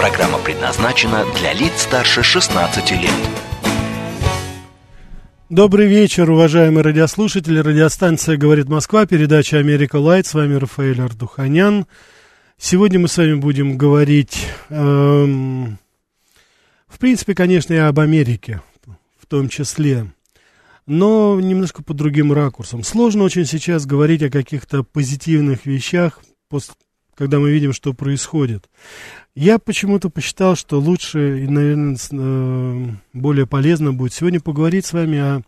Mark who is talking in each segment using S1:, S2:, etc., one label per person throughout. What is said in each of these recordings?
S1: Программа предназначена для лиц старше 16 лет.
S2: Добрый вечер, уважаемые радиослушатели. Радиостанция «Говорит Москва», передача «Америка Лайт». С вами Рафаэль Ардуханян. Сегодня мы с вами будем говорить, эм, в принципе, конечно, и об Америке в том числе, но немножко под другим ракурсом. Сложно очень сейчас говорить о каких-то позитивных вещах, когда мы видим, что происходит. Я почему-то посчитал, что лучше и, наверное, э, более полезно будет сегодня поговорить с вами о,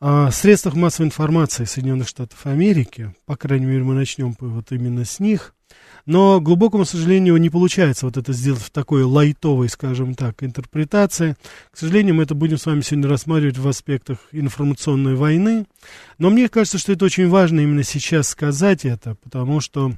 S2: о средствах массовой информации Соединенных Штатов Америки. По крайней мере, мы начнем вот именно с них. Но, к глубокому сожалению, не получается вот это сделать в такой лайтовой, скажем так, интерпретации. К сожалению, мы это будем с вами сегодня рассматривать в аспектах информационной войны. Но мне кажется, что это очень важно именно сейчас сказать это, потому что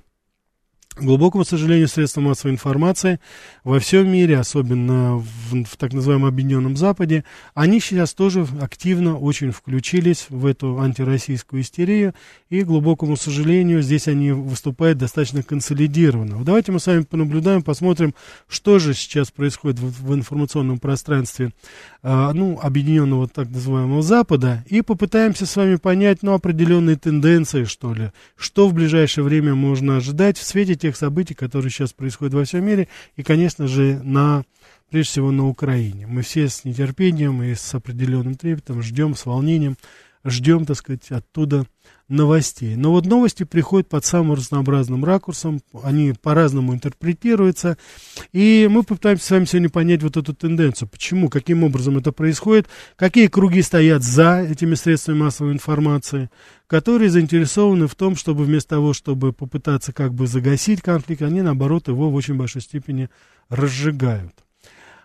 S2: к глубокому сожалению, средства массовой информации во всем мире, особенно в, в так называемом Объединенном Западе, они сейчас тоже активно очень включились в эту антироссийскую истерию, и, к глубокому сожалению, здесь они выступают достаточно консолидированно. Давайте мы с вами понаблюдаем, посмотрим, что же сейчас происходит в, в информационном пространстве э, ну, Объединенного так называемого Запада, и попытаемся с вами понять ну, определенные тенденции, что ли, что в ближайшее время можно ожидать в свете тех событий, которые сейчас происходят во всем мире, и, конечно же, на, прежде всего на Украине. Мы все с нетерпением и с определенным трепетом ждем, с волнением, ждем, так сказать, оттуда новостей. Но вот новости приходят под самым разнообразным ракурсом, они по-разному интерпретируются, и мы попытаемся с вами сегодня понять вот эту тенденцию, почему, каким образом это происходит, какие круги стоят за этими средствами массовой информации, которые заинтересованы в том, чтобы вместо того, чтобы попытаться как бы загасить конфликт, они, наоборот, его в очень большой степени разжигают.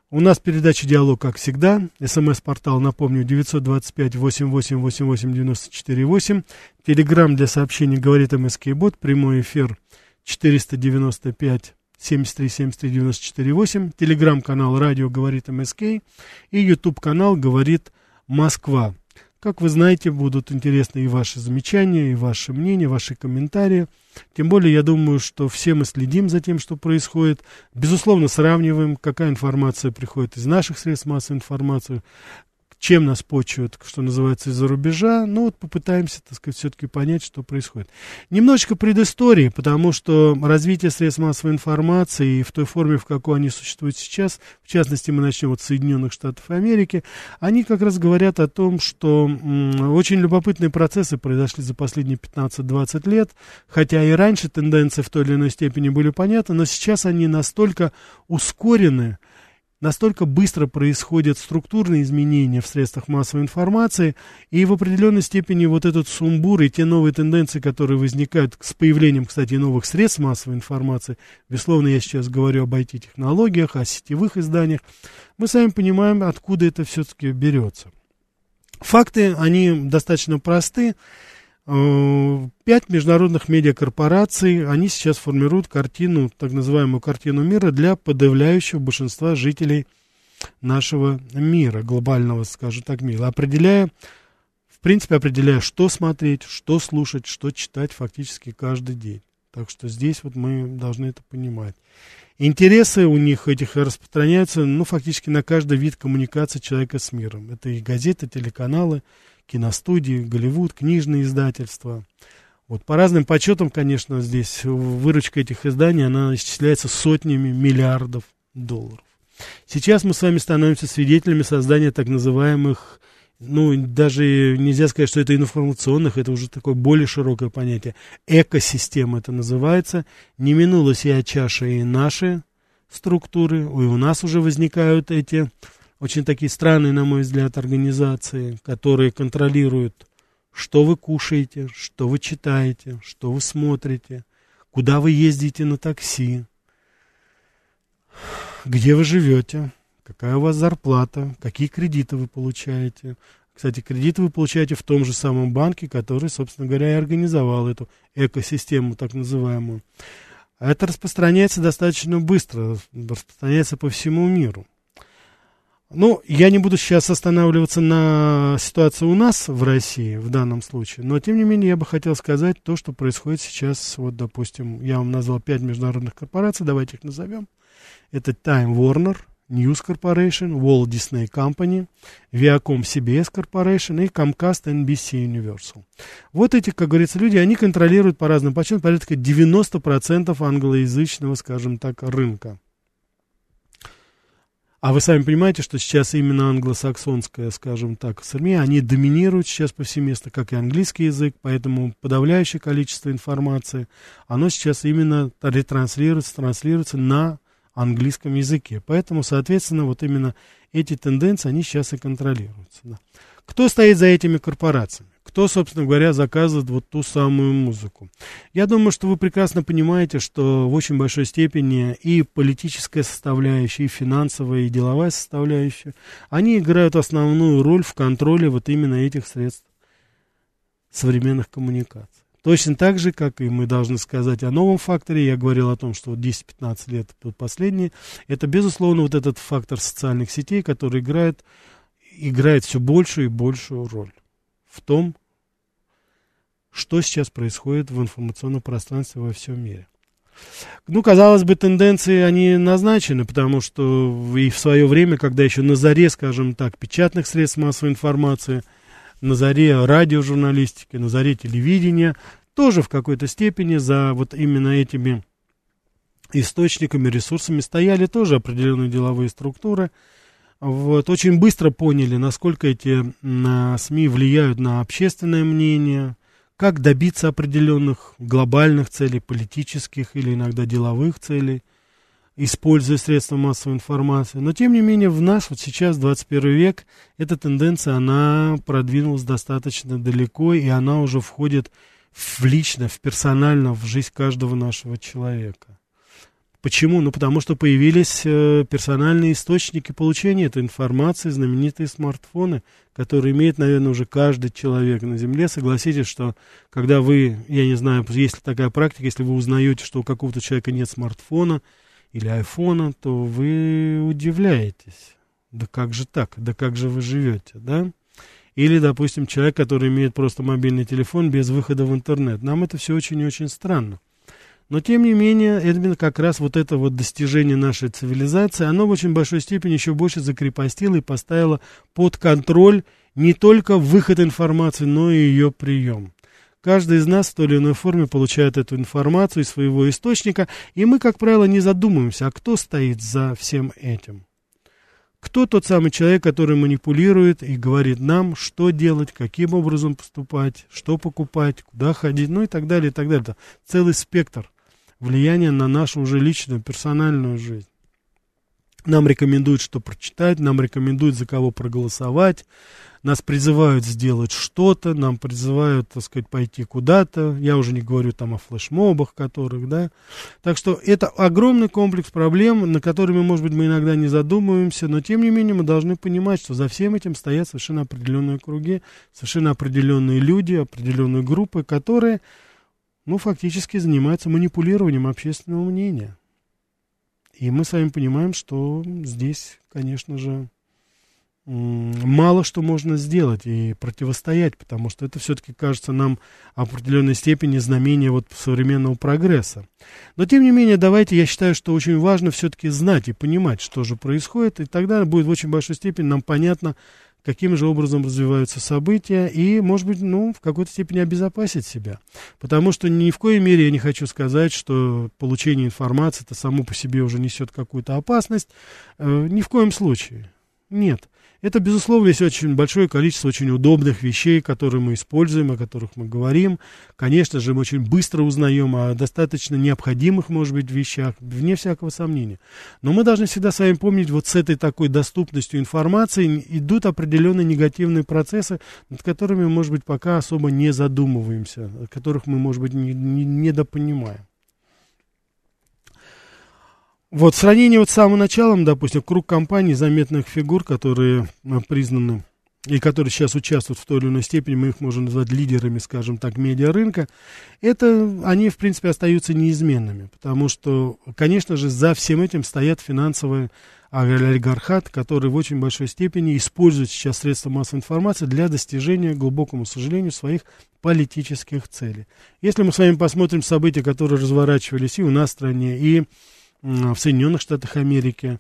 S2: У нас передача «Диалог», как всегда. СМС-портал, напомню, 925-88-88-94-8. Телеграмм для сообщений «Говорит МСК Бот». Прямой эфир 495 73 73 94 8. Телеграм-канал «Радио говорит МСК». И YouTube-канал «Говорит Москва». Как вы знаете, будут интересны и ваши замечания, и ваши мнения, ваши комментарии. Тем более, я думаю, что все мы следим за тем, что происходит. Безусловно, сравниваем, какая информация приходит из наших средств массовой информации, чем нас почуют, что называется, из-за рубежа. Ну вот попытаемся, так сказать, все-таки понять, что происходит. Немножечко предыстории, потому что развитие средств массовой информации в той форме, в какой они существуют сейчас, в частности, мы начнем от Соединенных Штатов Америки, они как раз говорят о том, что очень любопытные процессы произошли за последние 15-20 лет, хотя и раньше тенденции в той или иной степени были понятны, но сейчас они настолько ускорены, настолько быстро происходят структурные изменения в средствах массовой информации, и в определенной степени вот этот сумбур и те новые тенденции, которые возникают с появлением, кстати, новых средств массовой информации, безусловно, я сейчас говорю об IT-технологиях, о сетевых изданиях, мы сами понимаем, откуда это все-таки берется. Факты, они достаточно просты. Э, пять международных медиакорпораций, они сейчас формируют картину, так называемую картину мира для подавляющего большинства жителей нашего мира, глобального, скажем так, мира, определяя, в принципе, определяя, что смотреть, что слушать, что читать фактически каждый день. Так что здесь вот мы должны это понимать. Интересы у них этих распространяются, ну, фактически на каждый вид коммуникации человека с миром. Это и газеты, телеканалы, киностудии, Голливуд, книжные издательства. Вот по разным подсчетам, конечно, здесь выручка этих изданий, она исчисляется сотнями миллиардов долларов. Сейчас мы с вами становимся свидетелями создания так называемых, ну, даже нельзя сказать, что это информационных, это уже такое более широкое понятие. Экосистема это называется. Не минула сия чаша и наши структуры, и у нас уже возникают эти очень такие странные, на мой взгляд, организации, которые контролируют, что вы кушаете, что вы читаете, что вы смотрите, куда вы ездите на такси, где вы живете, какая у вас зарплата, какие кредиты вы получаете. Кстати, кредиты вы получаете в том же самом банке, который, собственно говоря, и организовал эту экосистему, так называемую. Это распространяется достаточно быстро, распространяется по всему миру. Ну, я не буду сейчас останавливаться на ситуации у нас в России в данном случае, но тем не менее я бы хотел сказать то, что происходит сейчас. Вот, допустим, я вам назвал пять международных корпораций, давайте их назовем. Это Time Warner, News Corporation, Walt Disney Company, Viacom CBS Corporation и Comcast NBC Universal. Вот эти, как говорится, люди, они контролируют по разным подсчетам порядка 90% англоязычного, скажем так, рынка. А вы сами понимаете, что сейчас именно англосаксонская, скажем так, СМИ, они доминируют сейчас повсеместно, как и английский язык, поэтому подавляющее количество информации, оно сейчас именно ретранслируется, транслируется на английском языке. Поэтому, соответственно, вот именно эти тенденции, они сейчас и контролируются. Да. Кто стоит за этими корпорациями? Кто, собственно говоря, заказывает вот ту самую музыку? Я думаю, что вы прекрасно понимаете, что в очень большой степени и политическая составляющая, и финансовая, и деловая составляющая, они играют основную роль в контроле вот именно этих средств современных коммуникаций. Точно так же, как и мы должны сказать о новом факторе, я говорил о том, что вот 10-15 лет последние, это, безусловно, вот этот фактор социальных сетей, который играет, играет все большую и большую роль в том, что сейчас происходит в информационном пространстве во всем мире. Ну, казалось бы, тенденции, они назначены, потому что и в свое время, когда еще на заре, скажем так, печатных средств массовой информации – на заре радиожурналистики, на заре телевидения, тоже в какой-то степени за вот именно этими источниками, ресурсами стояли тоже определенные деловые структуры. Вот, очень быстро поняли, насколько эти на СМИ влияют на общественное мнение, как добиться определенных глобальных целей, политических или иногда деловых целей – используя средства массовой информации. Но, тем не менее, в наш, вот сейчас, 21 век, эта тенденция, она продвинулась достаточно далеко, и она уже входит в лично, в персонально, в жизнь каждого нашего человека. Почему? Ну, потому что появились э, персональные источники получения этой информации, знаменитые смартфоны, которые имеет, наверное, уже каждый человек на Земле. Согласитесь, что когда вы, я не знаю, есть ли такая практика, если вы узнаете, что у какого-то человека нет смартфона, или айфона, то вы удивляетесь. Да как же так? Да как же вы живете, да? Или, допустим, человек, который имеет просто мобильный телефон без выхода в интернет. Нам это все очень и очень странно. Но, тем не менее, именно как раз вот это вот достижение нашей цивилизации, оно в очень большой степени еще больше закрепостило и поставило под контроль не только выход информации, но и ее прием. Каждый из нас в той или иной форме получает эту информацию из своего источника, и мы, как правило, не задумываемся, а кто стоит за всем этим. Кто тот самый человек, который манипулирует и говорит нам, что делать, каким образом поступать, что покупать, куда ходить, ну и так далее, и так далее. Целый спектр влияния на нашу уже личную, персональную жизнь. Нам рекомендуют, что прочитать, нам рекомендуют, за кого проголосовать, нас призывают сделать что-то, нам призывают, так сказать, пойти куда-то. Я уже не говорю там о флешмобах, которых, да. Так что это огромный комплекс проблем, на которые, может быть, мы иногда не задумываемся, но тем не менее мы должны понимать, что за всем этим стоят совершенно определенные круги, совершенно определенные люди, определенные группы, которые, ну, фактически занимаются манипулированием общественного мнения. И мы с вами понимаем, что здесь, конечно же, мало что можно сделать и противостоять, потому что это все-таки кажется нам определенной степени знамение вот современного прогресса. Но тем не менее, давайте, я считаю, что очень важно все-таки знать и понимать, что же происходит, и тогда будет в очень большой степени нам понятно, каким же образом развиваются события, и, может быть, ну, в какой-то степени обезопасить себя. Потому что ни в коей мере я не хочу сказать, что получение информации это само по себе уже несет какую-то опасность. Э, ни в коем случае. Нет. Это, безусловно, есть очень большое количество очень удобных вещей, которые мы используем, о которых мы говорим. Конечно же, мы очень быстро узнаем о достаточно необходимых, может быть, вещах, вне всякого сомнения. Но мы должны всегда с вами помнить, вот с этой такой доступностью информации идут определенные негативные процессы, над которыми, может быть, пока особо не задумываемся, о которых мы, может быть, не, не, недопонимаем. Вот, сравнение вот с самым началом, допустим, круг компаний, заметных фигур, которые э, признаны и которые сейчас участвуют в той или иной степени, мы их можем назвать лидерами, скажем так, медиарынка, это они, в принципе, остаются неизменными, потому что, конечно же, за всем этим стоят финансовые олигархат, который в очень большой степени использует сейчас средства массовой информации для достижения, глубокому сожалению, своих политических целей. Если мы с вами посмотрим события, которые разворачивались и у нас в стране, и в Соединенных Штатах Америки,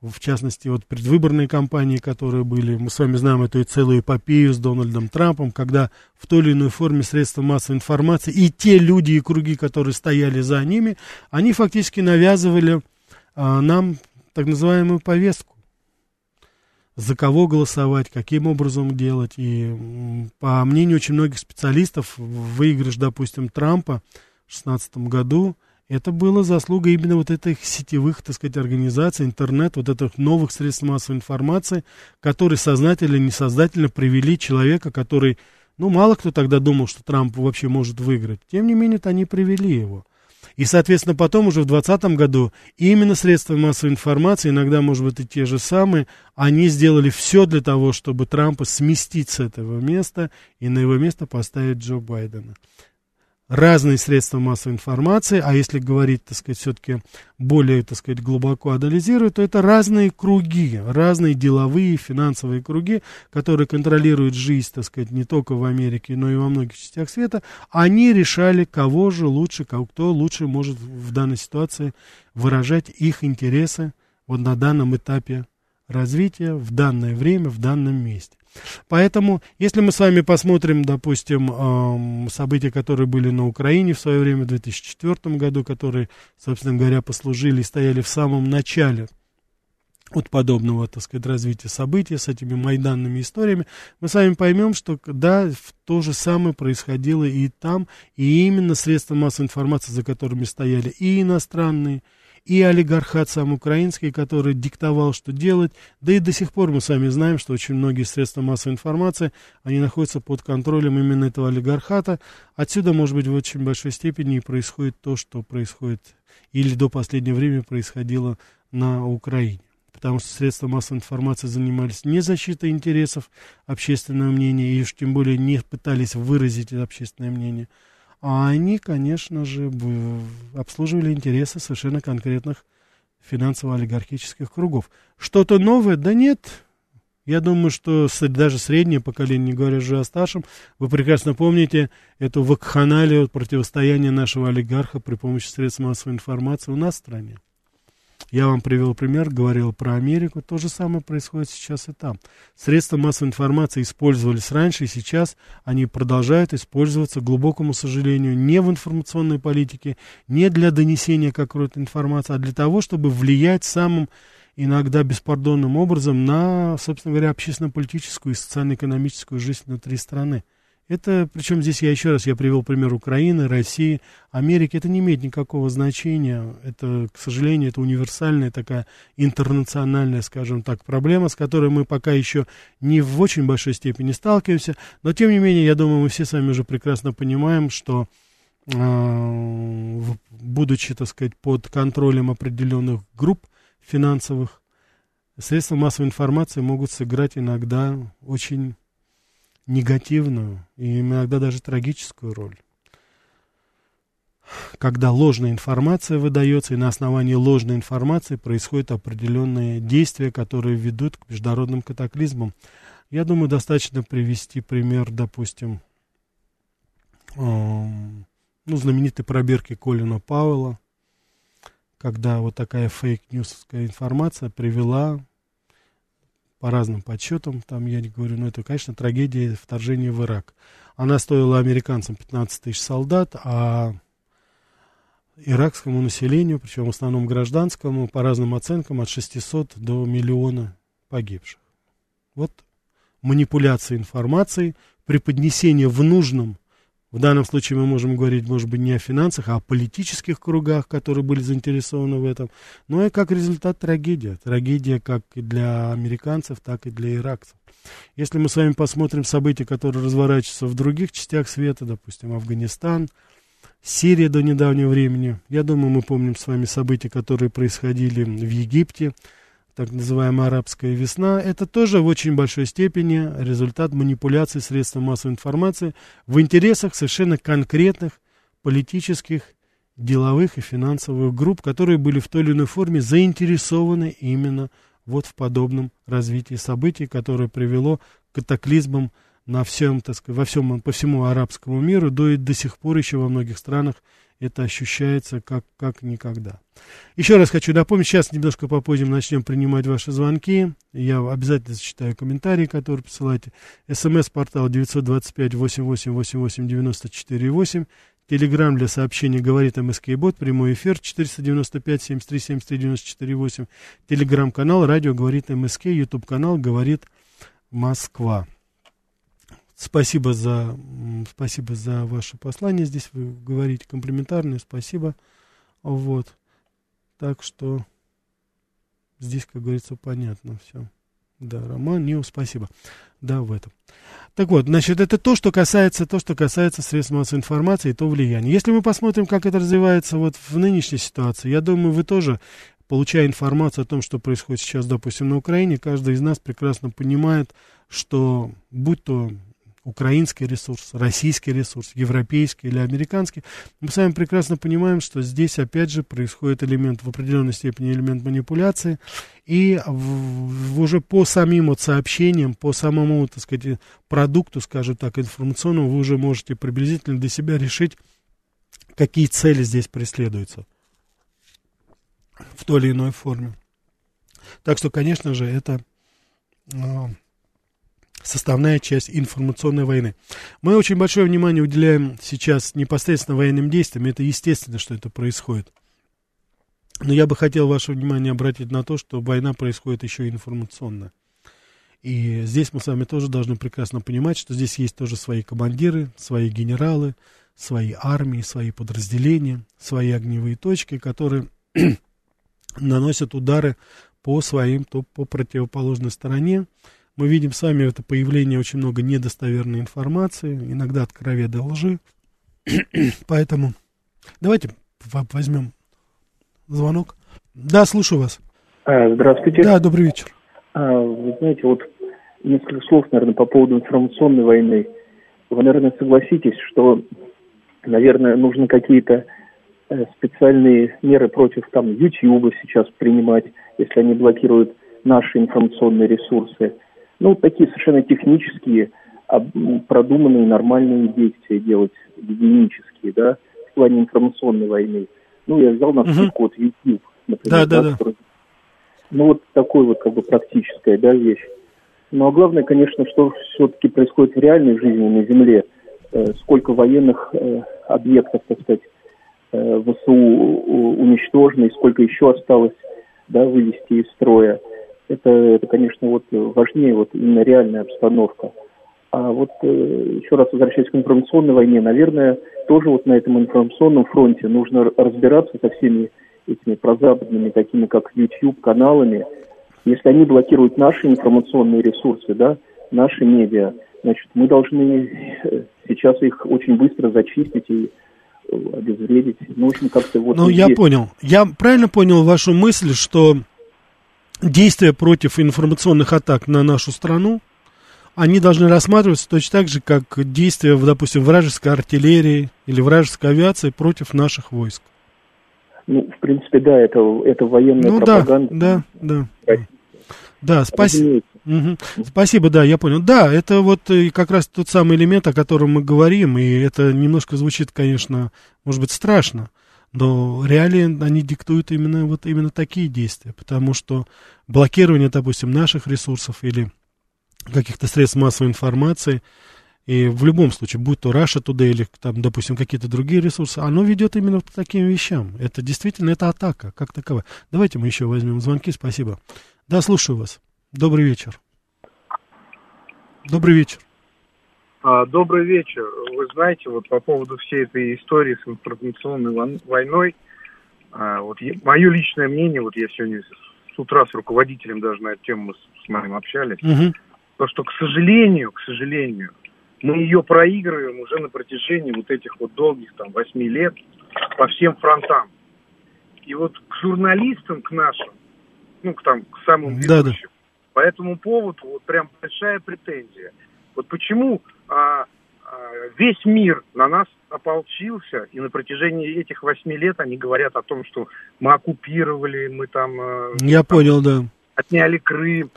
S2: в частности, вот предвыборные кампании, которые были, мы с вами знаем эту целую эпопею с Дональдом Трампом, когда в той или иной форме средства массовой информации и те люди и круги, которые стояли за ними, они фактически навязывали а, нам так называемую повестку. За кого голосовать, каким образом делать. И по мнению очень многих специалистов, выигрыш, допустим, Трампа в 2016 году – это было заслуга именно вот этих сетевых, так сказать, организаций, интернет, вот этих новых средств массовой информации, которые сознательно или несознательно привели человека, который, ну, мало кто тогда думал, что Трамп вообще может выиграть. Тем не менее, они привели его. И, соответственно, потом уже в 2020 году именно средства массовой информации, иногда, может быть, и те же самые, они сделали все для того, чтобы Трампа сместить с этого места и на его место поставить Джо Байдена разные средства массовой информации, а если говорить, так сказать, все-таки более, так сказать, глубоко анализируя, то это разные круги, разные деловые, финансовые круги, которые контролируют жизнь, так сказать, не только в Америке, но и во многих частях света, они решали, кого же лучше, кто лучше может в данной ситуации выражать их интересы вот на данном этапе развития, в данное время, в данном месте. Поэтому, если мы с вами посмотрим, допустим, события, которые были на Украине в свое время, в 2004 году, которые, собственно говоря, послужили и стояли в самом начале от подобного, так сказать, развития событий с этими майданными историями, мы с вами поймем, что да, то же самое происходило и там, и именно средства массовой информации, за которыми стояли и иностранные, и олигархат сам украинский, который диктовал, что делать. Да и до сих пор мы сами знаем, что очень многие средства массовой информации, они находятся под контролем именно этого олигархата. Отсюда, может быть, в очень большой степени и происходит то, что происходит или до последнего времени происходило на Украине потому что средства массовой информации занимались не защитой интересов общественного мнения, и уж тем более не пытались выразить это общественное мнение, а они, конечно же, обслуживали интересы совершенно конкретных финансово-олигархических кругов. Что-то новое? Да нет. Я думаю, что даже среднее поколение, не говоря уже о старшем, вы прекрасно помните эту вакханалию противостояния нашего олигарха при помощи средств массовой информации у нас в стране. Я вам привел пример, говорил про Америку. То же самое происходит сейчас и там. Средства массовой информации использовались раньше, и сейчас они продолжают использоваться, к глубокому сожалению, не в информационной политике, не для донесения какой-то информации, а для того, чтобы влиять самым иногда беспардонным образом на, собственно говоря, общественно-политическую и социально-экономическую жизнь внутри страны. Это, причем здесь я еще раз, я привел пример Украины, России, Америки, это не имеет никакого значения. Это, к сожалению, это универсальная такая интернациональная, скажем так, проблема, с которой мы пока еще не в очень большой степени сталкиваемся. Но, тем не менее, я думаю, мы все с вами уже прекрасно понимаем, что э, будучи, так сказать, под контролем определенных групп финансовых, средства массовой информации могут сыграть иногда очень негативную и иногда даже трагическую роль. Когда ложная информация выдается, и на основании ложной информации происходят определенные действия, которые ведут к международным катаклизмам. Я думаю, достаточно привести пример, допустим, ну, знаменитой пробирки Колина Пауэлла, когда вот такая фейк-ньюсовская информация привела по разным подсчетам, там я не говорю, но это, конечно, трагедия вторжения в Ирак. Она стоила американцам 15 тысяч солдат, а иракскому населению, причем в основном гражданскому, по разным оценкам, от 600 до миллиона погибших. Вот манипуляция информацией, преподнесение в нужном в данном случае мы можем говорить, может быть, не о финансах, а о политических кругах, которые были заинтересованы в этом. Но и как результат трагедия. Трагедия как и для американцев, так и для иракцев. Если мы с вами посмотрим события, которые разворачиваются в других частях света, допустим, Афганистан, Сирия до недавнего времени. Я думаю, мы помним с вами события, которые происходили в Египте, так называемая арабская весна. Это тоже в очень большой степени результат манипуляций средств массовой информации в интересах совершенно конкретных политических, деловых и финансовых групп, которые были в той или иной форме заинтересованы именно вот в подобном развитии событий, которое привело к катаклизмам на всем, так сказать, во всем, по всему арабскому миру, до, до сих пор еще во многих странах это ощущается как, как никогда. Еще раз хочу напомнить, сейчас немножко попозже начнем принимать ваши звонки. Я обязательно зачитаю комментарии, которые присылаете. СМС-портал 925-8888-94-8. Телеграмм для сообщений говорит МСК Бот, прямой эфир 495-73-73-94-8. Телеграм-канал радио говорит МСК, Ютуб канал говорит Москва. Спасибо за, спасибо за ваше послание. Здесь вы говорите комплиментарное, спасибо. Вот. Так что здесь, как говорится, понятно все. Да, Роман, Нил, спасибо. Да, в этом. Так вот, значит, это то, что касается, то, что касается средств массовой информации и то влияние. Если мы посмотрим, как это развивается вот в нынешней ситуации, я думаю, вы тоже, получая информацию о том, что происходит сейчас, допустим, на Украине, каждый из нас прекрасно понимает, что будь то украинский ресурс, российский ресурс, европейский или американский, мы с вами прекрасно понимаем, что здесь опять же происходит элемент, в определенной степени элемент манипуляции, и в, в, уже по самим вот сообщениям, по самому, так сказать, продукту, скажем так, информационному, вы уже можете приблизительно для себя решить, какие цели здесь преследуются в той или иной форме. Так что, конечно же, это а, составная часть информационной войны. Мы очень большое внимание уделяем сейчас непосредственно военным действиям. Это естественно, что это происходит. Но я бы хотел ваше внимание обратить на то, что война происходит еще информационно. И здесь мы с вами тоже должны прекрасно понимать, что здесь есть тоже свои командиры, свои генералы, свои армии, свои подразделения, свои огневые точки, которые наносят удары по своим, то по противоположной стороне. Мы видим с вами это появление очень много недостоверной информации, иногда откровенной лжи. Поэтому давайте возьмем звонок. Да, слушаю вас.
S3: А, здравствуйте.
S2: Да, добрый вечер.
S3: А, вы знаете, вот несколько слов, наверное, по поводу информационной войны. Вы, наверное, согласитесь, что, наверное, нужно какие-то э, специальные меры против там YouTube сейчас принимать, если они блокируют наши информационные ресурсы – ну, такие совершенно технические, продуманные, нормальные действия делать, гигиенические, да, в плане информационной войны. Ну, я взял на скидку вот YouTube, например.
S2: Да, да, да. Который...
S3: Ну, вот такой вот как бы практическая, да, вещь. Ну, а главное, конечно, что все-таки происходит в реальной жизни на Земле. Э, сколько военных э, объектов, так сказать, э, ВСУ уничтожено, и сколько еще осталось, да, вывести из строя это, это, конечно, вот важнее вот именно реальная обстановка. А вот э, еще раз возвращаясь к информационной войне, наверное, тоже вот на этом информационном фронте нужно разбираться со всеми этими прозападными, такими как YouTube, каналами. Если они блокируют наши информационные ресурсы, да, наши медиа, значит, мы должны э, сейчас их очень быстро зачистить и э, обезвредить. Ну, общем, как-то вот...
S2: Ну, я понял. Я правильно понял вашу мысль, что действия против информационных атак на нашу страну, они должны рассматриваться точно так же, как действия, допустим, вражеской артиллерии или вражеской авиации против наших войск.
S3: Ну, в принципе, да, это, это военная ну, пропаганда.
S2: Да, да, да. Да, спасибо. Угу. Спасибо, да, я понял. Да, это вот как раз тот самый элемент, о котором мы говорим, и это немножко звучит, конечно, может быть, страшно. Но реалии, они диктуют именно, вот именно такие действия, потому что блокирование, допустим, наших ресурсов или каких-то средств массовой информации, и в любом случае, будь то Russia туда или, там, допустим, какие-то другие ресурсы, оно ведет именно к таким вещам. Это действительно, это атака, как таковая. Давайте мы еще возьмем звонки, спасибо. Да, слушаю вас. Добрый вечер. Добрый вечер.
S4: А, добрый вечер. Вы знаете, вот по поводу всей этой истории с информационной войной, а, вот мое личное мнение, вот я сегодня с утра с руководителем даже на эту тему мы с, с моим общались, угу. то, что, к сожалению, к сожалению, мы ее проигрываем уже на протяжении вот этих вот долгих там восьми лет по всем фронтам. И вот к журналистам, к нашим, ну, к, там, к самым ведущим, да, да. по этому поводу вот прям большая претензия. Вот почему а, а, весь мир на нас ополчился, и на протяжении этих восьми лет они говорят о том, что мы оккупировали, мы там...
S2: Э, Я
S4: там,
S2: понял, да.
S4: Отняли Крым.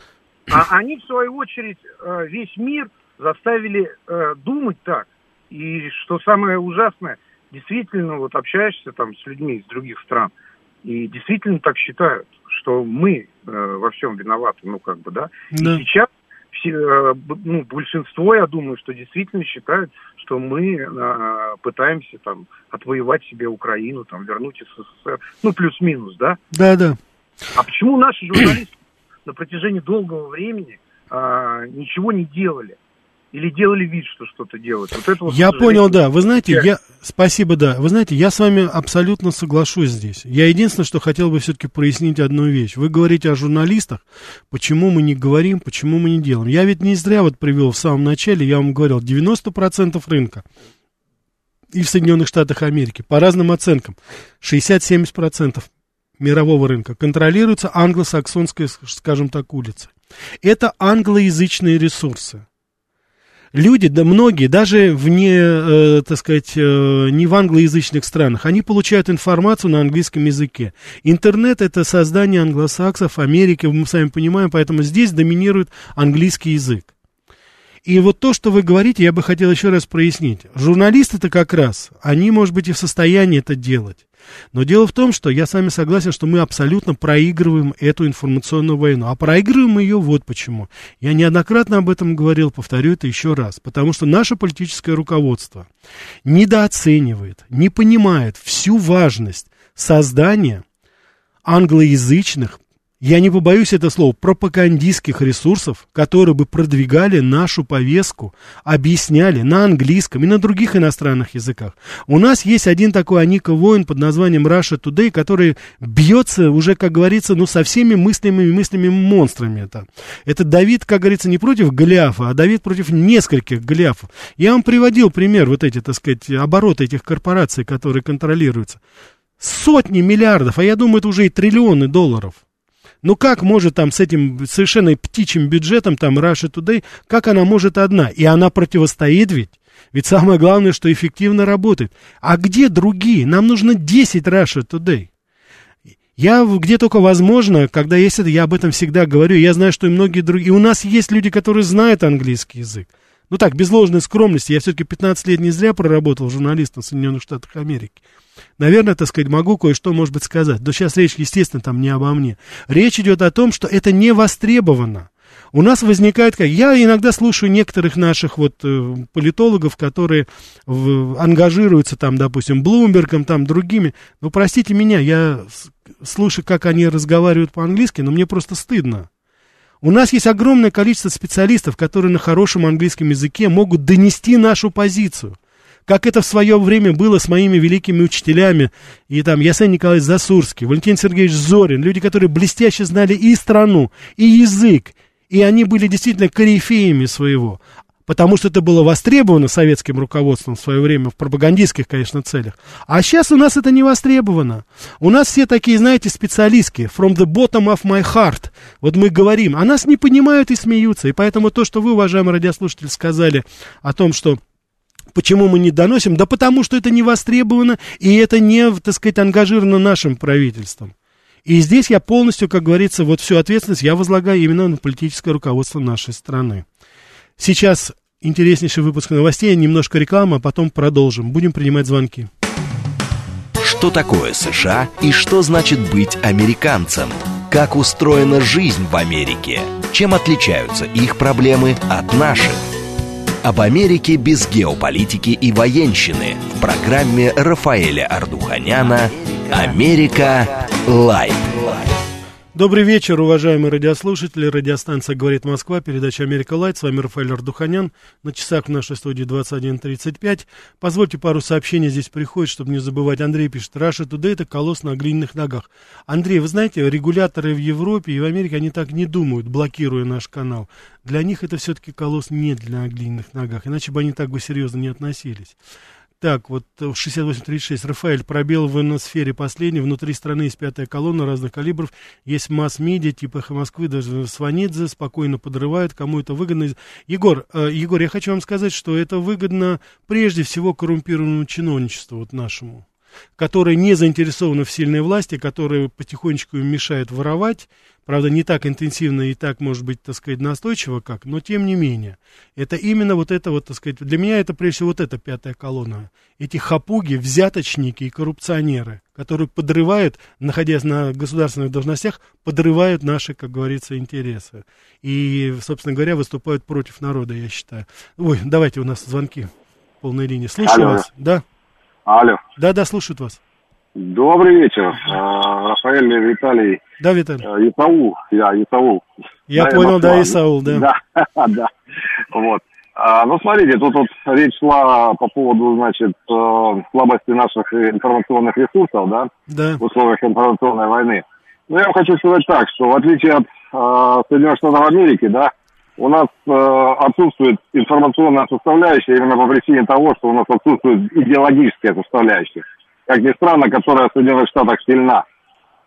S4: А они, в свою очередь, э, весь мир заставили э, думать так. И что самое ужасное, действительно, вот общаешься там с людьми из других стран, и действительно так считают, что мы во всем виноваты, ну как бы, да. да. И сейчас все, э, ну, большинство, я думаю, что действительно считают, что мы э, пытаемся там отвоевать себе Украину, там вернуть СССР, ну плюс-минус, да.
S2: Да, да.
S4: А почему наши журналисты на протяжении долгого времени э, ничего не делали? Или делали вид, что что-то делают. Вот это вот,
S2: я понял, да. Вы знаете, я... Спасибо, да. Вы знаете, я с вами абсолютно соглашусь здесь. Я единственное, что хотел бы все-таки прояснить одну вещь. Вы говорите о журналистах, почему мы не говорим, почему мы не делаем. Я ведь не зря вот привел в самом начале, я вам говорил, 90% рынка и в Соединенных Штатах Америки, по разным оценкам, 60-70% мирового рынка контролируется англосаксонской, скажем так, улицей. Это англоязычные ресурсы люди, да многие, даже вне, э, так сказать, э, не в англоязычных странах, они получают информацию на английском языке. Интернет это создание англосаксов, Америки, мы сами понимаем, поэтому здесь доминирует английский язык. И вот то, что вы говорите, я бы хотел еще раз прояснить. Журналисты-то как раз, они, может быть, и в состоянии это делать. Но дело в том, что я с вами согласен, что мы абсолютно проигрываем эту информационную войну. А проигрываем ее вот почему. Я неоднократно об этом говорил, повторю это еще раз. Потому что наше политическое руководство недооценивает, не понимает всю важность создания англоязычных я не побоюсь это слово, пропагандистских ресурсов, которые бы продвигали нашу повестку, объясняли на английском и на других иностранных языках. У нас есть один такой Аника воин под названием Russia Today, который бьется уже, как говорится, ну, со всеми мыслимыми мыслями монстрами. Это, это Давид, как говорится, не против Голиафа, а Давид против нескольких Голиафов. Я вам приводил пример вот эти, так сказать, обороты этих корпораций, которые контролируются. Сотни миллиардов, а я думаю, это уже и триллионы долларов. Ну как может там с этим совершенно птичьим бюджетом, там Russia Today, как она может одна? И она противостоит ведь. Ведь самое главное, что эффективно работает. А где другие? Нам нужно 10 Russia Today. Я где только возможно, когда есть это, я об этом всегда говорю. Я знаю, что и многие другие. И у нас есть люди, которые знают английский язык. Ну так, без ложной скромности. Я все-таки 15 лет не зря проработал журналистом в Соединенных Штатах Америки. Наверное, так сказать, могу кое-что, может быть, сказать. Но сейчас речь, естественно, там не обо мне. Речь идет о том, что это не востребовано. У нас возникает, как я иногда слушаю некоторых наших вот э, политологов, которые в, ангажируются там, допустим, Блумбергом, там другими. Ну, простите меня, я слушаю, как они разговаривают по-английски, но мне просто стыдно. У нас есть огромное количество специалистов, которые на хорошем английском языке могут донести нашу позицию. Как это в свое время было с моими великими учителями, и там Ясен Николаевич Засурский, Валентин Сергеевич Зорин, люди, которые блестяще знали и страну, и язык, и они были действительно корифеями своего, потому что это было востребовано советским руководством в свое время, в пропагандистских, конечно, целях. А сейчас у нас это не востребовано. У нас все такие, знаете, специалистки, from the bottom of my heart. Вот мы говорим, а нас не понимают и смеются. И поэтому то, что вы, уважаемый радиослушатель, сказали о том, что Почему мы не доносим? Да потому что это не востребовано, и это не, так сказать, ангажировано нашим правительством. И здесь я полностью, как говорится, вот всю ответственность я возлагаю именно на политическое руководство нашей страны. Сейчас интереснейший выпуск новостей, немножко рекламы, а потом продолжим. Будем принимать звонки.
S1: Что такое США и что значит быть американцем? Как устроена жизнь в Америке? Чем отличаются их проблемы от наших? об Америке без геополитики и военщины в программе Рафаэля Ардуханяна «Америка. Light».
S2: Добрый вечер, уважаемые радиослушатели. Радиостанция «Говорит Москва», передача «Америка Light». С вами Рафаэль Ардуханян. На часах в нашей студии 21.35. Позвольте пару сообщений здесь приходит, чтобы не забывать. Андрей пишет, Раша Today – это колосс на глиняных ногах. Андрей, вы знаете, регуляторы в Европе и в Америке, они так не думают, блокируя наш канал. Для них это все-таки колосс не для глиняных ногах, иначе бы они так бы серьезно не относились. Так, вот 6836. Рафаэль, пробел в иносфере последний. Внутри страны есть пятая колонна разных калибров. Есть масс-медиа, типа «Эхо Москвы», даже Сванидзе спокойно подрывают. Кому это выгодно? Егор, э, Егор, я хочу вам сказать, что это выгодно прежде всего коррумпированному чиновничеству вот нашему которые не заинтересованы в сильной власти, которые потихонечку им мешают воровать, правда, не так интенсивно и так, может быть, так сказать, настойчиво, как, но тем не менее. Это именно вот это вот, так сказать, для меня это прежде всего вот эта пятая колонна. Эти хапуги, взяточники и коррупционеры, которые подрывают, находясь на государственных должностях, подрывают наши, как говорится, интересы. И, собственно говоря, выступают против народа, я считаю. Ой, давайте у нас звонки полной линии. Слушаю Алло. вас. Да.
S5: Алло.
S2: Да, да, слушают вас.
S5: Добрый вечер, а, Рафаэль Виталий.
S2: Да, Виталий.
S5: А, Исаул, я Исаул.
S2: Я да, понял, да, Исаул, да.
S5: Да, да. Вот. А, ну, смотрите, тут вот речь шла по поводу, значит, э, слабости наших информационных ресурсов, да,
S2: да.
S5: в условиях информационной войны. Ну, я хочу сказать так, что в отличие от э, Соединенных Штатов Америки, да, у нас э, отсутствует информационная составляющая именно по причине того, что у нас отсутствует идеологическая составляющая. Как ни странно, которая в Соединенных Штатах сильна.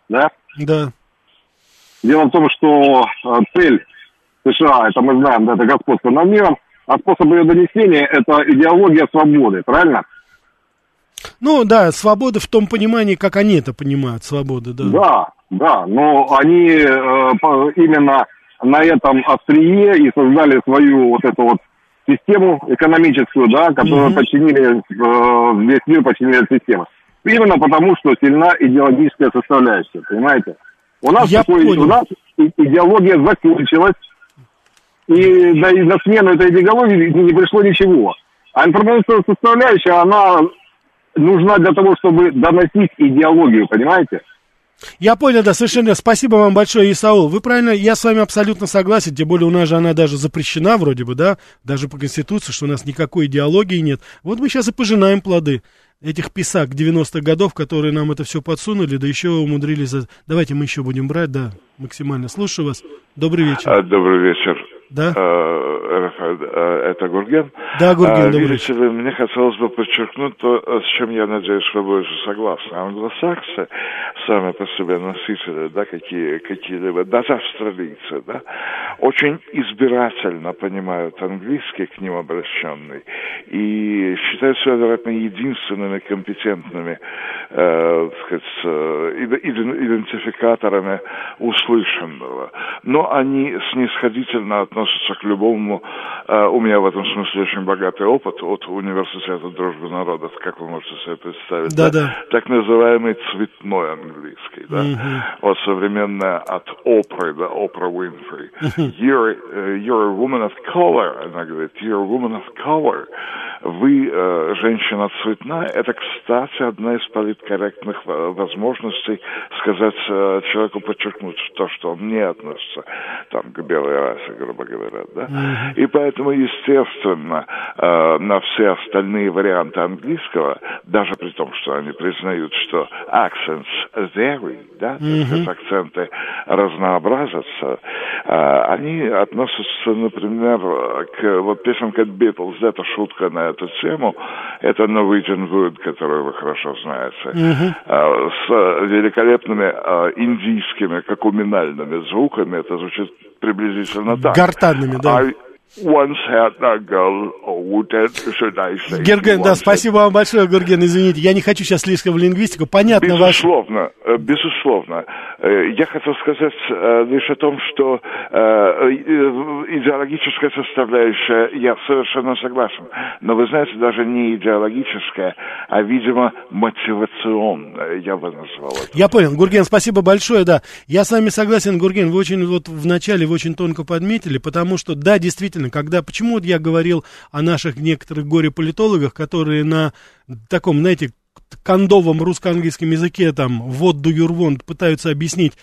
S5: Да?
S2: Да.
S5: Дело в том, что э, цель США, это мы знаем, да, это господство над миром, а способ ее донесения – это идеология свободы, правильно?
S2: Ну да, свобода в том понимании, как они это понимают, свобода, да.
S5: Да, да, но они э, именно на этом острие и создали свою вот эту вот систему экономическую, да, которую mm-hmm. подчинили, э, весь мир подчинили систему. Именно потому, что сильна идеологическая составляющая, понимаете? У нас,
S2: Я
S5: такой,
S2: понял.
S5: у нас идеология закончилась, и на, на смену этой идеологии не пришло ничего. А информационная составляющая, она нужна для того, чтобы доносить идеологию, понимаете?
S2: Я понял, да, совершенно. Спасибо вам большое, Исаул. Вы правильно, я с вами абсолютно согласен, тем более у нас же она даже запрещена вроде бы, да, даже по Конституции, что у нас никакой идеологии нет. Вот мы сейчас и пожинаем плоды этих писак 90-х годов, которые нам это все подсунули, да еще умудрились... Давайте мы еще будем брать, да, максимально. Слушаю вас. Добрый вечер.
S6: А, добрый вечер.
S2: Да?
S6: А, а, это Гурген.
S2: Да, Гурген, а,
S6: Видите ли, мне хотелось бы подчеркнуть то, с чем я надеюсь, вы будете согласны. Англосаксы сами по себе носители, да, какие, какие-либо, даже австралийцы, да, очень избирательно понимают английский к ним обращенный и считают себя, вероятно, единственными компетентными, э, так сказать, э, идентификаторами услышанного. Но они снисходительно относятся к любому. Э, у меня в этом смысле очень богатый опыт от университета дружбы народов, как вы можете себе представить.
S2: Да, да.
S6: Так называемый цветной английский, да.
S2: Мгм.
S6: Вот современная от Опры, да, Опра Уинфри. You're, э, you're a woman of color, она говорит, you're a woman of color. Вы э, женщина цветная. Это, кстати, одна из политкорректных возможностей сказать э, человеку, подчеркнуть то, что он не относится там, к белой расе, грубо говоря. Да? И поэтому, естественно, э, на все остальные варианты английского, даже при том, что они признают, что accents vary, да, сказать, акценты разнообразятся, э, они относятся, например, к вот песенка Beatles, это шутка на эту тему, это Norwegian Wood, которую вы хорошо знаете, э, с великолепными э, индийскими какуминальными звуками, это звучит приблизительно так.
S2: Гортанными, да.
S6: I
S2: Герген, да, спасибо вам большое, Гурген, извините, я не хочу сейчас слишком в лингвистику, понятно ваш...
S6: Безусловно, э, безусловно. Э, Я хотел сказать э, лишь о том, что идеологическая составляющая, я совершенно согласен, но вы знаете, даже не идеологическая, а, видимо, мотивационная, я бы назвал это.
S2: Я понял, Гурген, спасибо большое, да. Я с вами согласен, Гурген, вы очень вот в начале вы очень тонко подметили, потому что, да, действительно, когда, почему вот я говорил о наших некоторых горе-политологах, которые на таком, знаете, кондовом русско-английском языке, там, вот do you want, пытаются объяснить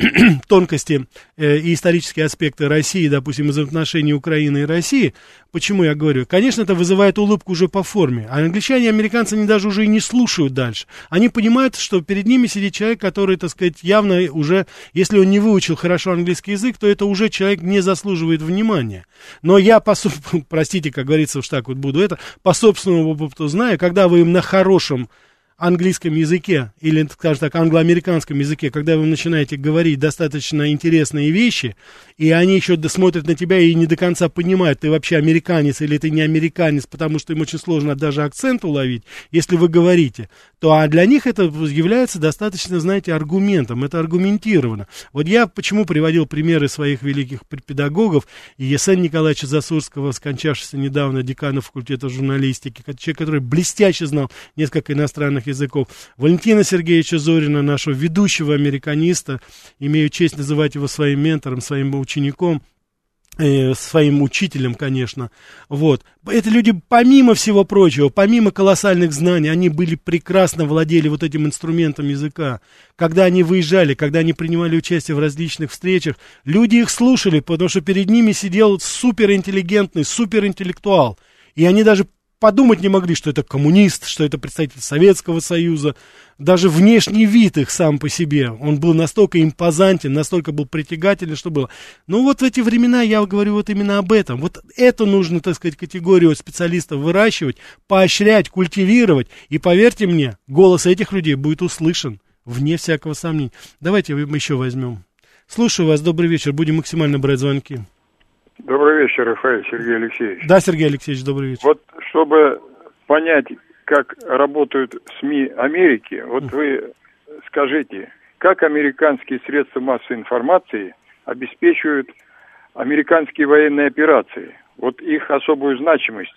S2: тонкости э, и исторические аспекты России, допустим, из отношений Украины и России, почему я говорю? Конечно, это вызывает улыбку уже по форме. А англичане и американцы, они даже уже и не слушают дальше. Они понимают, что перед ними сидит человек, который, так сказать, явно уже, если он не выучил хорошо английский язык, то это уже человек не заслуживает внимания. Но я, по, простите, как говорится, уж так вот буду это, по собственному опыту знаю, когда вы им на хорошем английском языке, или, скажем так, англоамериканском языке, когда вы начинаете говорить достаточно интересные вещи, и они еще смотрят на тебя и не до конца понимают, ты вообще американец или ты не американец, потому что им очень сложно даже акцент уловить, если вы говорите, то а для них это является достаточно, знаете, аргументом, это аргументировано. Вот я почему приводил примеры своих великих педагогов, и Есен Николаевича Засурского, скончавшегося недавно декана факультета журналистики, человек, который блестяще знал несколько иностранных языков. Валентина Сергеевича Зорина, нашего ведущего американиста, имею честь называть его своим ментором, своим учеником, э, своим учителем, конечно. Вот. Это люди, помимо всего прочего, помимо колоссальных знаний, они были прекрасно владели вот этим инструментом языка. Когда они выезжали, когда они принимали участие в различных встречах, люди их слушали, потому что перед ними сидел суперинтеллигентный, суперинтеллектуал. И они даже подумать не могли, что это коммунист, что это представитель Советского Союза. Даже внешний вид их сам по себе, он был настолько импозантен, настолько был притягателен, что было. Ну вот в эти времена я говорю вот именно об этом. Вот это нужно, так сказать, категорию специалистов выращивать, поощрять, культивировать. И поверьте мне, голос этих людей будет услышан, вне всякого сомнения. Давайте мы еще возьмем. Слушаю вас, добрый вечер, будем максимально брать звонки.
S7: Добрый вечер, Рафаэль Сергей Алексеевич.
S2: Да, Сергей Алексеевич, добрый вечер.
S7: Вот чтобы понять, как работают СМИ Америки, вот вы скажите, как американские средства массовой информации обеспечивают американские военные операции, вот их особую значимость,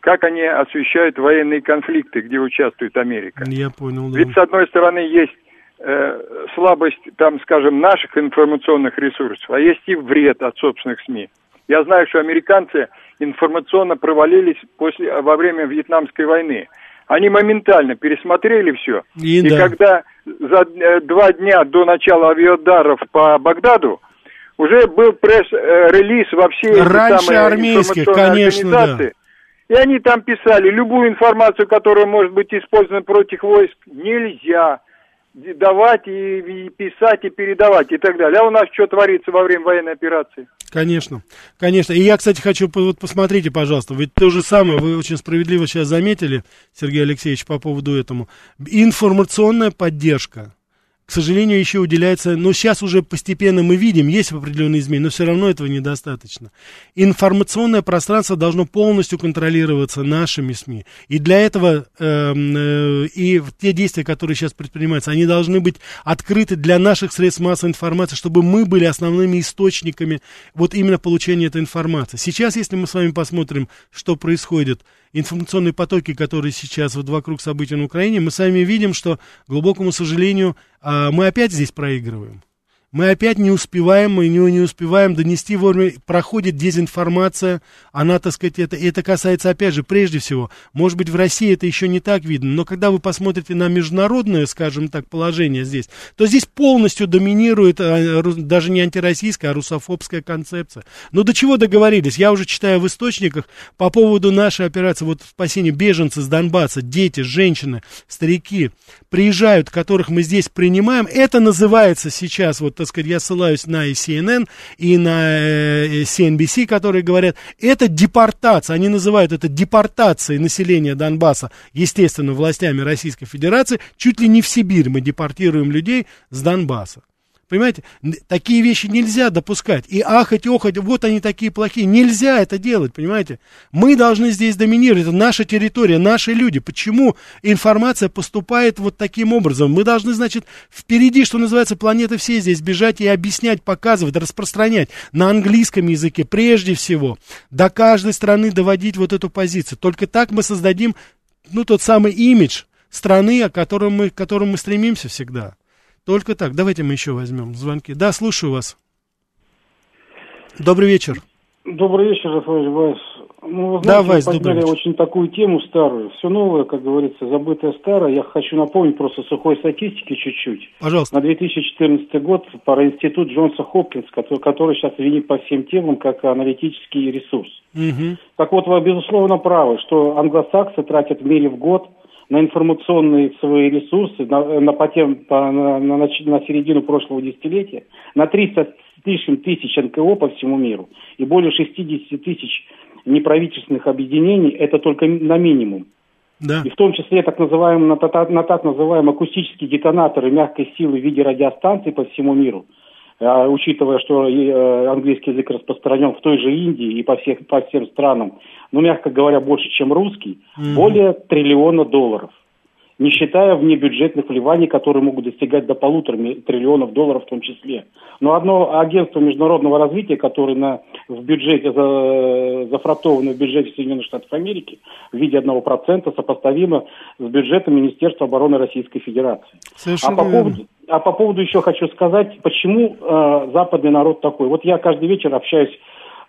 S7: как они освещают военные конфликты, где участвует Америка.
S2: Я понял, да.
S7: Ведь с одной стороны есть э, слабость, там, скажем, наших информационных ресурсов, а есть и вред от собственных СМИ. Я знаю, что американцы информационно провалились после, во время Вьетнамской войны. Они моментально пересмотрели все. И, и да. когда за э, два дня до начала авиаударов по Багдаду уже был пресс-релиз во все
S2: Раньше самые армейских, конечно, организации.
S7: Да. И они там писали, любую информацию, которая может быть использована против войск, нельзя давать и, и писать и передавать и так далее. А у нас что творится во время военной операции?
S2: Конечно, конечно. И я, кстати, хочу, вот посмотрите, пожалуйста, ведь то же самое, вы очень справедливо сейчас заметили, Сергей Алексеевич, по поводу этому. Информационная поддержка к сожалению, еще уделяется, но сейчас уже постепенно мы видим, есть определенные изменения, но все равно этого недостаточно. Информационное пространство должно полностью контролироваться нашими СМИ. И для этого э, э, и те действия, которые сейчас предпринимаются, они должны быть открыты для наших средств массовой информации, чтобы мы были основными источниками вот именно получения этой информации. Сейчас, если мы с вами посмотрим, что происходит, информационные потоки, которые сейчас вот вокруг событий на Украине, мы сами видим, что, к глубокому сожалению, а, мы опять здесь проигрываем мы опять не успеваем, мы не, не успеваем донести вовремя, проходит дезинформация, она, так сказать, это, это касается, опять же, прежде всего, может быть, в России это еще не так видно, но когда вы посмотрите на международное, скажем так, положение здесь, то здесь полностью доминирует а, даже не антироссийская, а русофобская концепция. Но до чего договорились? Я уже читаю в источниках по поводу нашей операции, вот спасения беженцев с Донбасса, дети, женщины, старики, приезжают, которых мы здесь принимаем, это называется сейчас, вот, так сказать, я ссылаюсь на и CNN, и на э, CNBC, которые говорят, это депортация, они называют это депортацией населения Донбасса, естественно, властями Российской Федерации, чуть ли не в Сибирь мы депортируем людей с Донбасса. Понимаете, такие вещи нельзя допускать. И ахать, охать, вот они такие плохие. Нельзя это делать, понимаете? Мы должны здесь доминировать. Это наша территория, наши люди. Почему информация поступает вот таким образом? Мы должны, значит, впереди, что называется, планеты все здесь бежать и объяснять, показывать, распространять на английском языке прежде всего. До каждой страны доводить вот эту позицию. Только так мы создадим, ну, тот самый имидж страны, о котором мы, к которому мы стремимся всегда. Только так. Давайте мы еще возьмем звонки. Да, слушаю вас. Добрый вечер.
S8: Добрый вечер, Рафаэль Вайс. Ну, вы знаете,
S2: Давай,
S8: вы подняли очень такую тему старую. Все новое, как говорится, забытое старое. Я хочу напомнить просто сухой статистики чуть-чуть.
S2: Пожалуйста.
S8: На 2014 год по институт Джонса Хопкинс, который, который сейчас винит по всем темам как аналитический ресурс.
S2: Мгм.
S8: Так вот, вы безусловно правы, что англосаксы тратят в мире в год на информационные свои ресурсы, на, на, по тем- по- на, на на середину прошлого десятилетия, на 300 с лишним тысяч НКО по всему миру и более 60 тысяч неправительственных объединений, это только на минимум.
S2: Да.
S8: И в том числе так называемые, на, на так называемые акустические детонаторы мягкой силы в виде радиостанций по всему миру, А, учитывая, что и, э, английский язык распространен в той же Индии и по, всех, по всем странам, ну, мягко говоря, больше, чем русский,
S2: Мгм.
S8: более триллиона долларов. Не считая внебюджетных вливаний, которые могут достигать до полутора триллионов долларов в том числе. Но одно агентство международного развития, которое на, в бюджете, за, зафрактовано в бюджете Соединенных Штатов Америки в виде одного процента, сопоставимо с бюджетом Министерства обороны Российской Федерации. А по, поводу, а по поводу еще хочу сказать, почему э, западный народ такой. Вот я каждый вечер общаюсь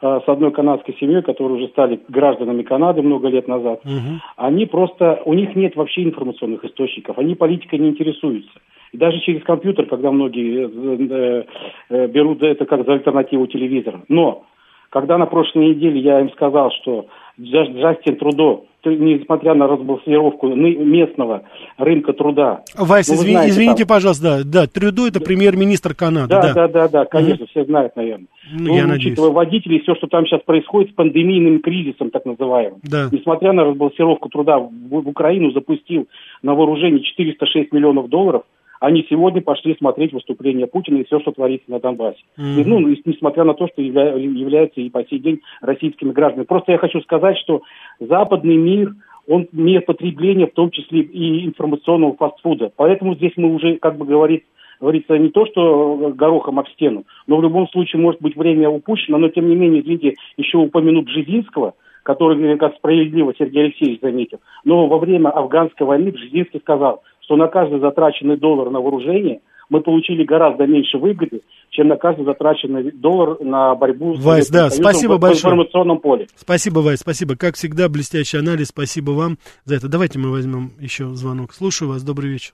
S8: с одной канадской семьей, которые уже стали гражданами Канады много лет назад.
S2: Мгм.
S8: Они просто, у них нет вообще информационных источников, они политикой не интересуются. И даже через компьютер, когда многие э, э, э, берут это как за альтернативу телевизора. Но когда на прошлой неделе я им сказал, что Джа- Джастин Трудо, несмотря на разбалансировку местного рынка труда,
S2: Вайс,
S8: ну, вы
S2: извини-
S8: знаете,
S2: извините,
S8: там-
S2: пожалуйста, да, да, Трюдо это премьер-министр Канады,
S8: да,
S2: да.
S8: да, да, да, конечно, все знают, наверное.
S2: Ну, я надеюсь.
S8: учитывая водителей, все, что там сейчас происходит с пандемийным кризисом, так называемым.
S2: Да.
S8: Несмотря на разбалансировку труда, в, в Украину запустил на вооружение 406 миллионов долларов, они сегодня пошли смотреть выступление Путина и все, что творится на Донбассе.
S2: Мгм.
S8: И, ну, и несмотря на то, что явля- являются и по сей день российскими гражданами. Просто я хочу сказать, что западный мир, он мир потребления, в том числе и информационного фастфуда. Поэтому здесь мы уже, как бы говорит, говорится, не то, что горохом об стену, но в любом случае может быть время упущено, но тем не менее, извините, еще упомянуть Бжезинского, который, как справедливо Сергей Алексеевич заметил, но во время афганской войны Бжезинский сказал, что на каждый затраченный доллар на вооружение мы получили гораздо меньше выгоды, чем на каждый затраченный доллар на борьбу с
S2: Вайс, да,
S8: Союзом
S2: спасибо
S8: в- в
S2: большое.
S8: информационном поле.
S2: Спасибо, Вайс, спасибо. Как всегда, блестящий анализ. Спасибо вам за это. Давайте мы возьмем еще звонок. Слушаю вас. Добрый вечер.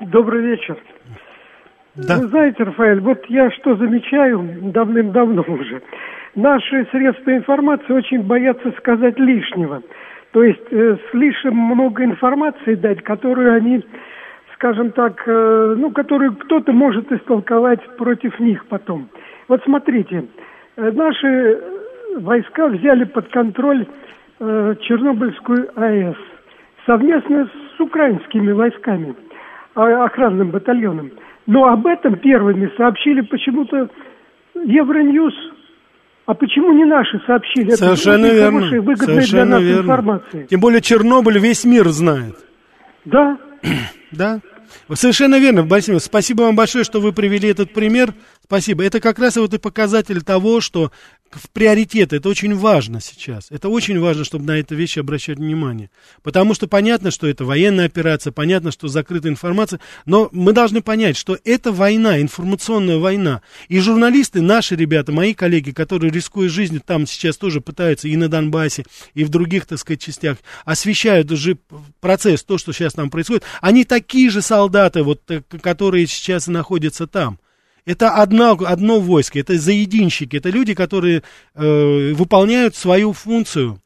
S9: Добрый вечер.
S2: Да.
S9: Вы знаете, Рафаэль, вот я что замечаю давным-давно уже. Наши средства информации очень боятся сказать лишнего. То есть э, слишком много информации дать, которую они, скажем так, э, ну, которую кто-то может истолковать против них потом. Вот смотрите, э, наши войска взяли под контроль э, Чернобыльскую АЭС совместно с украинскими войсками, а- охранным батальоном. Но об этом первыми сообщили почему-то Евроньюз. А почему не наши сообщили? Это
S2: Совершенно
S9: очень
S2: верно.
S9: хорошая, выгодная
S2: Совершенно
S9: для нас
S2: верно.
S9: информация.
S2: Тем более Чернобыль весь мир знает.
S9: Да,
S2: Да? Совершенно верно, Борис Спасибо вам большое, что вы привели этот пример. Спасибо. Это как раз вот и показатель того, что в приоритеты, это очень важно сейчас. Это очень важно, чтобы на это вещи обращать внимание. Потому что понятно, что это военная операция, понятно, что закрытая информация, но мы должны понять, что это война, информационная война. И журналисты, наши ребята, мои коллеги, которые, рискуя жизнью, там сейчас тоже пытаются и на Донбассе, и в других, так сказать, частях, освещают уже процесс, то, что сейчас там происходит, они такие же солдаты, вот, э, которые сейчас находятся там. Это одно, одно войско, это заединщики, это люди, которые э, выполняют свою функцию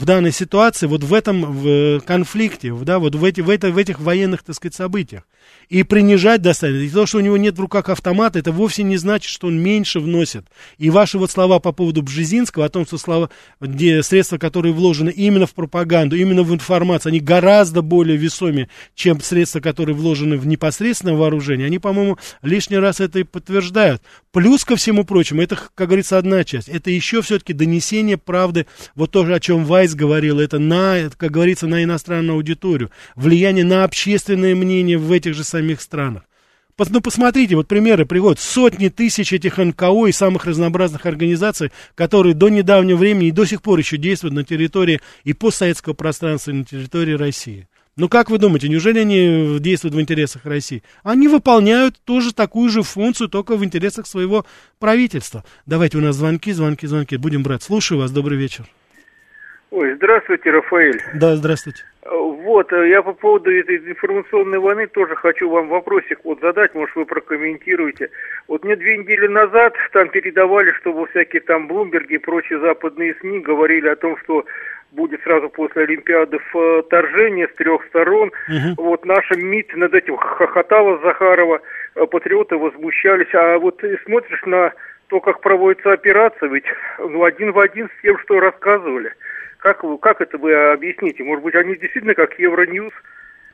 S2: в данной ситуации, вот в этом в конфликте, в, да, вот в, эти, в, это, в этих военных, так сказать, событиях. И принижать достаточно. И то, что у него нет в руках автомата, это вовсе не значит, что он меньше вносит. И ваши вот слова по поводу Бжезинского, о том, что слова, где средства, которые вложены именно в пропаганду, именно в информацию, они гораздо более весомее, чем средства, которые вложены в непосредственное вооружение, они, по-моему, лишний раз это и подтверждают. Плюс ко всему прочему, это, как говорится, одна часть. Это еще все-таки донесение правды, вот то, о чем Вайс говорил, это на, как говорится, на иностранную аудиторию, влияние на общественное мнение в этих же самих странах. Ну, посмотрите, вот примеры приводят. Сотни тысяч этих НКО и самых разнообразных организаций, которые до недавнего времени и до сих пор еще действуют на территории и постсоветского пространства, и на территории России. Ну, как вы думаете, неужели они действуют в интересах России? Они выполняют тоже такую же функцию, только в интересах своего правительства. Давайте у нас звонки, звонки, звонки. Будем брать. Слушаю вас. Добрый вечер.
S4: Ой, здравствуйте, Рафаэль.
S2: Да, здравствуйте.
S4: Вот, э, я по поводу этой информационной войны тоже хочу вам вопросик вот задать, может вы прокомментируете. Вот мне две недели назад там передавали, что всякие там Блумберги и прочие западные СМИ говорили о том, что будет сразу после Олимпиады вторжение с трех сторон. Угу. Вот наша МИД над этим хохотала Захарова, э, патриоты возмущались. А вот ты смотришь на то, как проводится операция, ведь ну, один в один с тем, что рассказывали. Как, вы, как это вы объясните? Может быть, они действительно, как Евроньюз,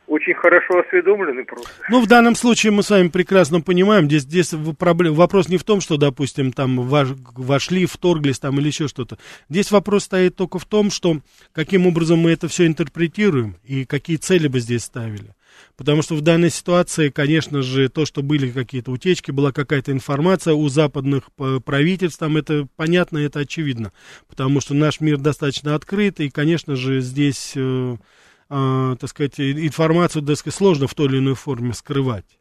S4: очень хорошо осведомлены просто.
S2: Ну, в данном случае мы с вами прекрасно понимаем, здесь, здесь проблем, вопрос не в том, что, допустим, там вошли, вторглись там или еще что-то. Здесь вопрос стоит только в том, что каким образом мы это все интерпретируем и какие цели бы здесь ставили. Потому что в данной ситуации, конечно же, то, что были какие-то утечки, была какая-то информация у западных правительств, там это понятно, это очевидно. Потому что наш мир достаточно открыт, и, конечно же, здесь, э, э, так сказать, информацию, так сказать, сложно в той или иной форме скрывать.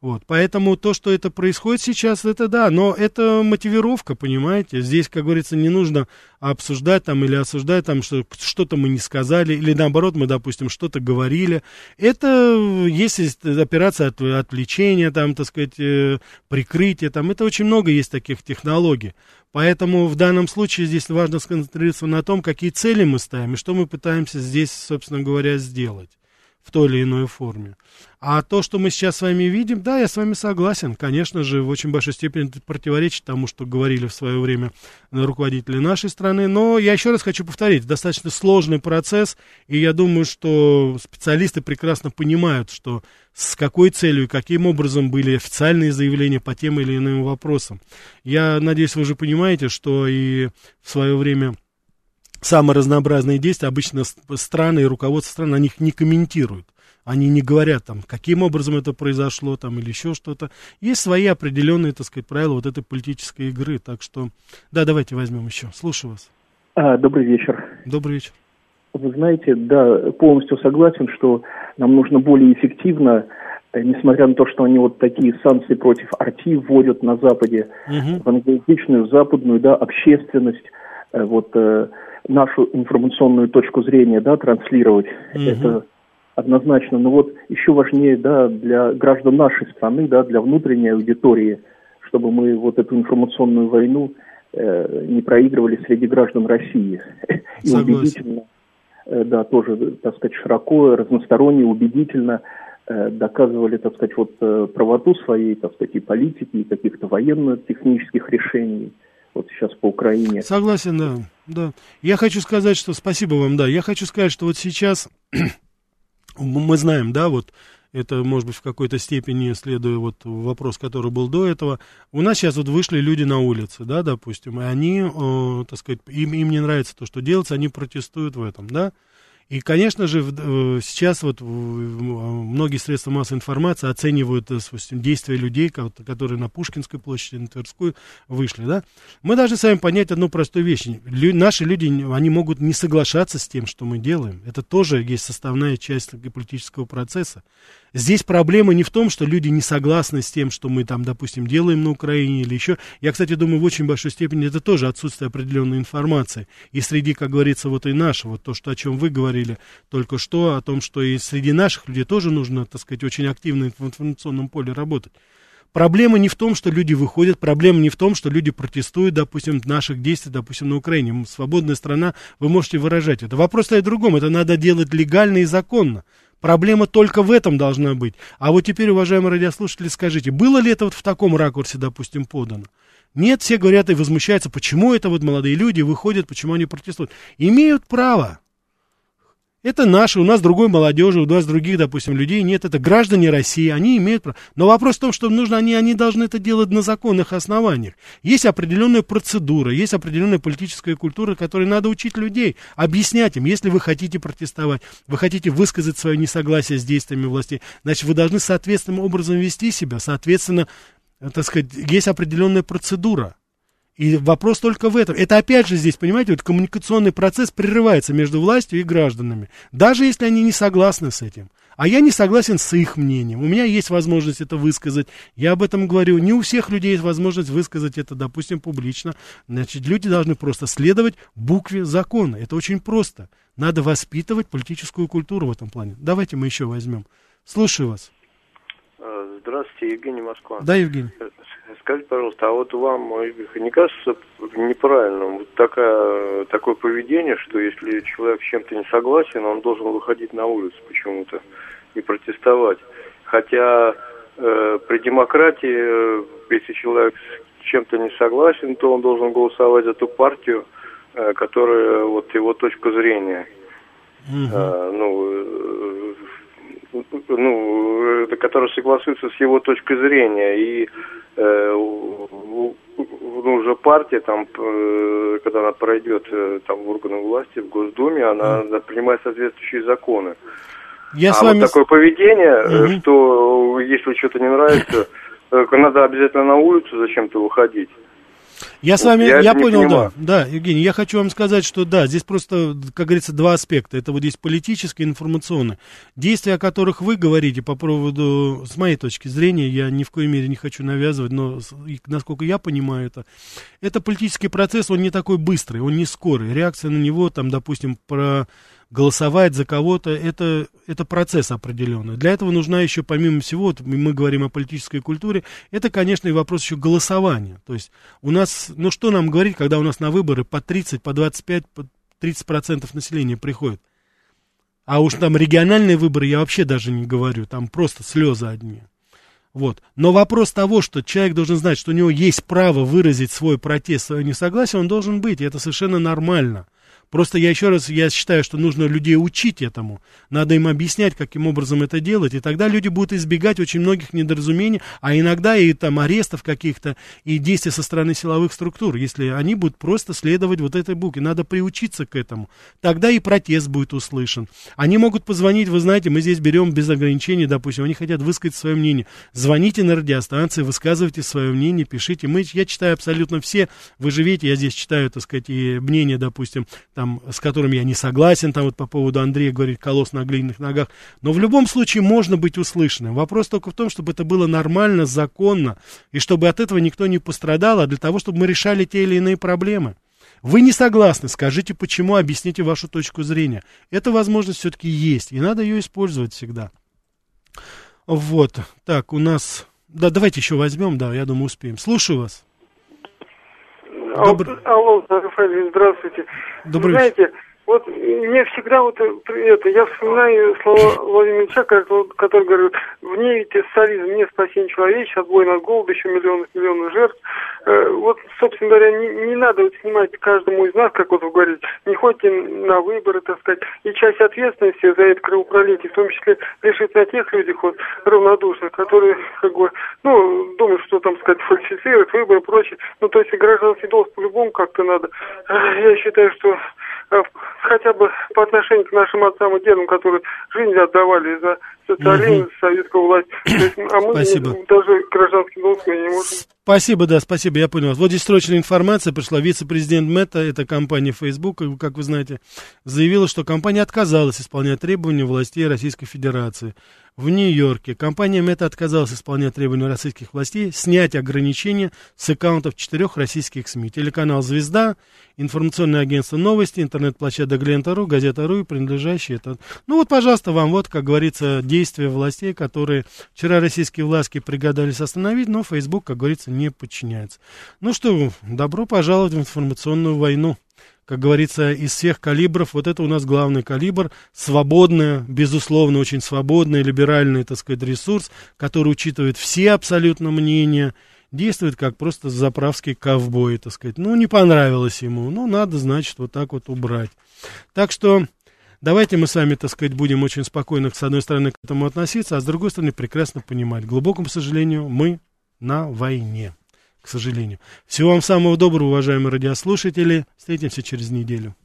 S2: Вот, поэтому то, что это происходит сейчас, это да, но это мотивировка, понимаете? Здесь, как говорится, не нужно обсуждать там или осуждать там, что что-то мы не сказали, или наоборот, мы, допустим, что-то говорили. Это есть операция от, отвлечения, там, так сказать, э, прикрытия, там, это очень много есть таких технологий. Поэтому в данном случае здесь важно сконцентрироваться на том, какие цели мы ставим и что мы пытаемся здесь, собственно говоря, сделать в той или иной форме. А то, что мы сейчас с вами видим, да, я с вами согласен. Конечно же, в очень большой степени это противоречит тому, что говорили в свое время руководители нашей страны. Но я еще раз хочу повторить, достаточно сложный процесс, и я думаю, что специалисты прекрасно понимают, что с какой целью и каким образом были официальные заявления по тем или иным вопросам. Я надеюсь, вы уже понимаете, что и в свое время самые разнообразные действия, обычно страны и руководство стран на них не комментируют. Они не говорят там, каким образом это произошло там или еще что-то. Есть свои определенные, так сказать, правила вот этой политической игры. Так что, да, давайте возьмем еще. Слушаю вас.
S3: А, добрый вечер.
S2: Добрый вечер.
S3: Вы знаете, да, полностью согласен, что нам нужно более эффективно, э, несмотря на то, что они вот такие санкции против арти вводят на Западе, угу. в англоязычную, западную, да, общественность, э, вот э, нашу информационную точку зрения, да, транслировать. Угу. Это однозначно. Но вот еще важнее, да, для граждан нашей страны, да, для внутренней аудитории, чтобы мы вот эту информационную войну э, не проигрывали среди граждан России. И убедительно, э, да, тоже, так сказать, широко, разносторонне, убедительно э, доказывали, так сказать, вот э, правоту своей, так сказать, и политики, и каких-то военно-технических решений вот сейчас по Украине.
S2: Согласен, да, да. Я хочу сказать, что спасибо вам, да. Я хочу сказать, что вот сейчас мы знаем, да, вот это, может быть, в какой-то степени, следуя вот вопрос, который был до этого, у нас сейчас вот вышли люди на улицы, да, допустим, и они, э, так сказать, им, им не нравится то, что делается, они протестуют в этом, да, и, конечно же, э, сейчас вот многие средства массовой информации оценивают допустим, э, действия людей, которые на Пушкинской площади, на Тверскую вышли, да. Мы должны с вами понять одну простую вещь. Лю наши люди, они могут не соглашаться с тем, что мы делаем. Это тоже есть составная часть политического процесса. Здесь проблема не в том, что люди не согласны с тем, что мы там, допустим, делаем на Украине или еще. Я, кстати, думаю, в очень большой степени это тоже отсутствие определенной информации. И среди, как говорится, вот и нашего, то, что, о чем вы говорили только что, о том, что и среди наших людей тоже нужно, так сказать, очень активно в информационном поле работать. Проблема не в том, что люди выходят, проблема не в том, что люди протестуют, допустим, наших действий, допустим, на Украине. Свободная страна, вы можете выражать это. Вопрос стоит в другом, это надо делать легально и законно. Проблема только в этом должна быть. А вот теперь, уважаемые радиослушатели, скажите, было ли это вот в таком ракурсе, допустим, подано? Нет, все говорят и возмущаются, почему это вот молодые люди выходят, почему они протестуют. Имеют право. Это наши, у нас другой молодежи, у нас других, допустим, людей нет. Это граждане России, они имеют право. Но вопрос в том, что нужно, они, они должны это делать на законных основаниях. Есть определенная процедура, есть определенная политическая культура, которой надо учить людей, объяснять им, если вы хотите протестовать, вы хотите высказать свое несогласие с действиями власти, значит, вы должны соответственным образом вести себя, соответственно, так сказать, есть определенная процедура. И вопрос только в этом. Это опять же здесь, понимаете, вот коммуникационный процесс прерывается между властью и гражданами. Даже если они не согласны с этим. А я не согласен с их мнением. У меня есть возможность это высказать. Я об этом говорю. Не у всех людей есть возможность высказать это, допустим, публично. Значит, люди должны просто следовать букве закона. Это очень просто. Надо воспитывать политическую культуру в этом плане. Давайте мы еще возьмем. Слушаю вас.
S10: Здравствуйте, Евгений Москва.
S2: Да, Евгений.
S10: Скажите, пожалуйста, а вот вам не кажется неправильным вот такая, такое поведение, что если человек с чем-то не согласен, он должен выходить на улицу почему-то и протестовать? Хотя э, при демократии, э, если человек с чем-то не согласен, то он должен голосовать за ту партию, э, которая вот его точка зрения. Угу. Э, ну, э, ну, который согласуется с его точкой зрения. И э, ну, уже партия, там, э, когда она пройдет э, там, в органы власти, в Госдуме, она mm. принимает соответствующие законы. Я а с вами... вот такое поведение, mm-hmm. что если что-то не нравится, надо обязательно на улицу зачем-то выходить.
S2: Я с вами, я, я понял, да, да, Евгений, я хочу вам сказать, что да, здесь просто, как говорится, два аспекта. Это вот здесь политический и информационный. Действия, о которых вы говорите по поводу, с моей точки зрения, я ни в коей мере не хочу навязывать, но насколько я понимаю это, это политический процесс, он не такой быстрый, он не скорый. Реакция на него, там, допустим, про голосовать за кого-то, это, это процесс определенный. Для этого нужна еще, помимо всего, вот мы говорим о политической культуре, это, конечно, и вопрос еще голосования. То есть у нас, ну что нам говорить, когда у нас на выборы по 30, по 25, по 30 процентов населения приходит? А уж там региональные выборы я вообще даже не говорю, там просто слезы одни. Вот. Но вопрос того, что человек должен знать, что у него есть право выразить свой протест, свое несогласие, он должен быть, и это совершенно нормально. Просто я еще раз, я считаю, что нужно людей учить этому. Надо им объяснять, каким образом это делать. И тогда люди будут избегать очень многих недоразумений, а иногда и там арестов каких-то, и действий со стороны силовых структур, если они будут просто следовать вот этой букве. Надо приучиться к этому. Тогда и протест будет услышан. Они могут позвонить, вы знаете, мы здесь берем без ограничений, допустим, они хотят высказать свое мнение. Звоните на радиостанции, высказывайте свое мнение, пишите. Мы, я читаю абсолютно все. Вы же видите, я здесь читаю, так сказать, и мнение, допустим, там, с которым я не согласен, там вот по поводу Андрея говорит колосс на глиняных ногах, но в любом случае можно быть услышанным. Вопрос только в том, чтобы это было нормально, законно, и чтобы от этого никто не пострадал, а для того, чтобы мы решали те или иные проблемы. Вы не согласны, скажите почему, объясните вашу точку зрения. Эта возможность все-таки есть, и надо ее использовать всегда. Вот, так, у нас... Да, давайте еще возьмем, да, я думаю, успеем. Слушаю вас.
S11: Добр... Алло, Рафаэль, здравствуйте.
S2: Добрый
S11: Вы знаете, вот мне всегда вот это, я вспоминаю слова Владимира Ильича, который говорит, в ней социализм, не спасение человечества, отбой от голода, еще миллионов миллионов жертв. Э, вот, собственно говоря, не, не надо вот снимать каждому из нас, как вот вы говорите, не ходите на выборы, так сказать, и часть ответственности за это кровопролитие, в том числе лежит на тех людях вот равнодушных, которые, как бы, ну, думают, что там, сказать, фальсифицировать выборы и прочее. Ну, то есть гражданский долг по-любому как-то надо. Э, я считаю, что э, хотя бы по отношению к нашим отцам и дедам, которые жизнь отдавали за социализм, угу. советскую власть. Есть, а мы
S2: Спасибо.
S11: Даже гражданский долг не можем.
S2: Спасибо, да, спасибо, я понял. Вот здесь срочная информация пришла. Вице-президент Мета, это компания Facebook, как вы знаете, заявила, что компания отказалась исполнять требования властей Российской Федерации в Нью-Йорке компания Мета отказалась исполнять требования российских властей снять ограничения с аккаунтов четырех российских СМИ. Телеканал «Звезда», информационное агентство «Новости», интернет-площадка «Глента.ру», газета.ру и принадлежащие это. Ну вот, пожалуйста, вам вот, как говорится, действия властей, которые вчера российские власти пригадались остановить, но Facebook, как говорится, не подчиняется. Ну что, добро пожаловать в информационную войну как говорится, из всех калибров, вот это у нас главный калибр, свободный, безусловно, очень свободный, либеральный, так сказать, ресурс, который учитывает все абсолютно мнения, действует как просто заправский ковбой, так сказать. Ну, не понравилось ему, ну, надо, значит, вот так вот убрать. Так что давайте мы сами, так сказать, будем очень спокойно, с одной стороны, к этому относиться, а с другой стороны, прекрасно понимать. К глубокому сожалению, мы на войне к сожалению. Всего вам самого доброго, уважаемые радиослушатели. Встретимся через неделю.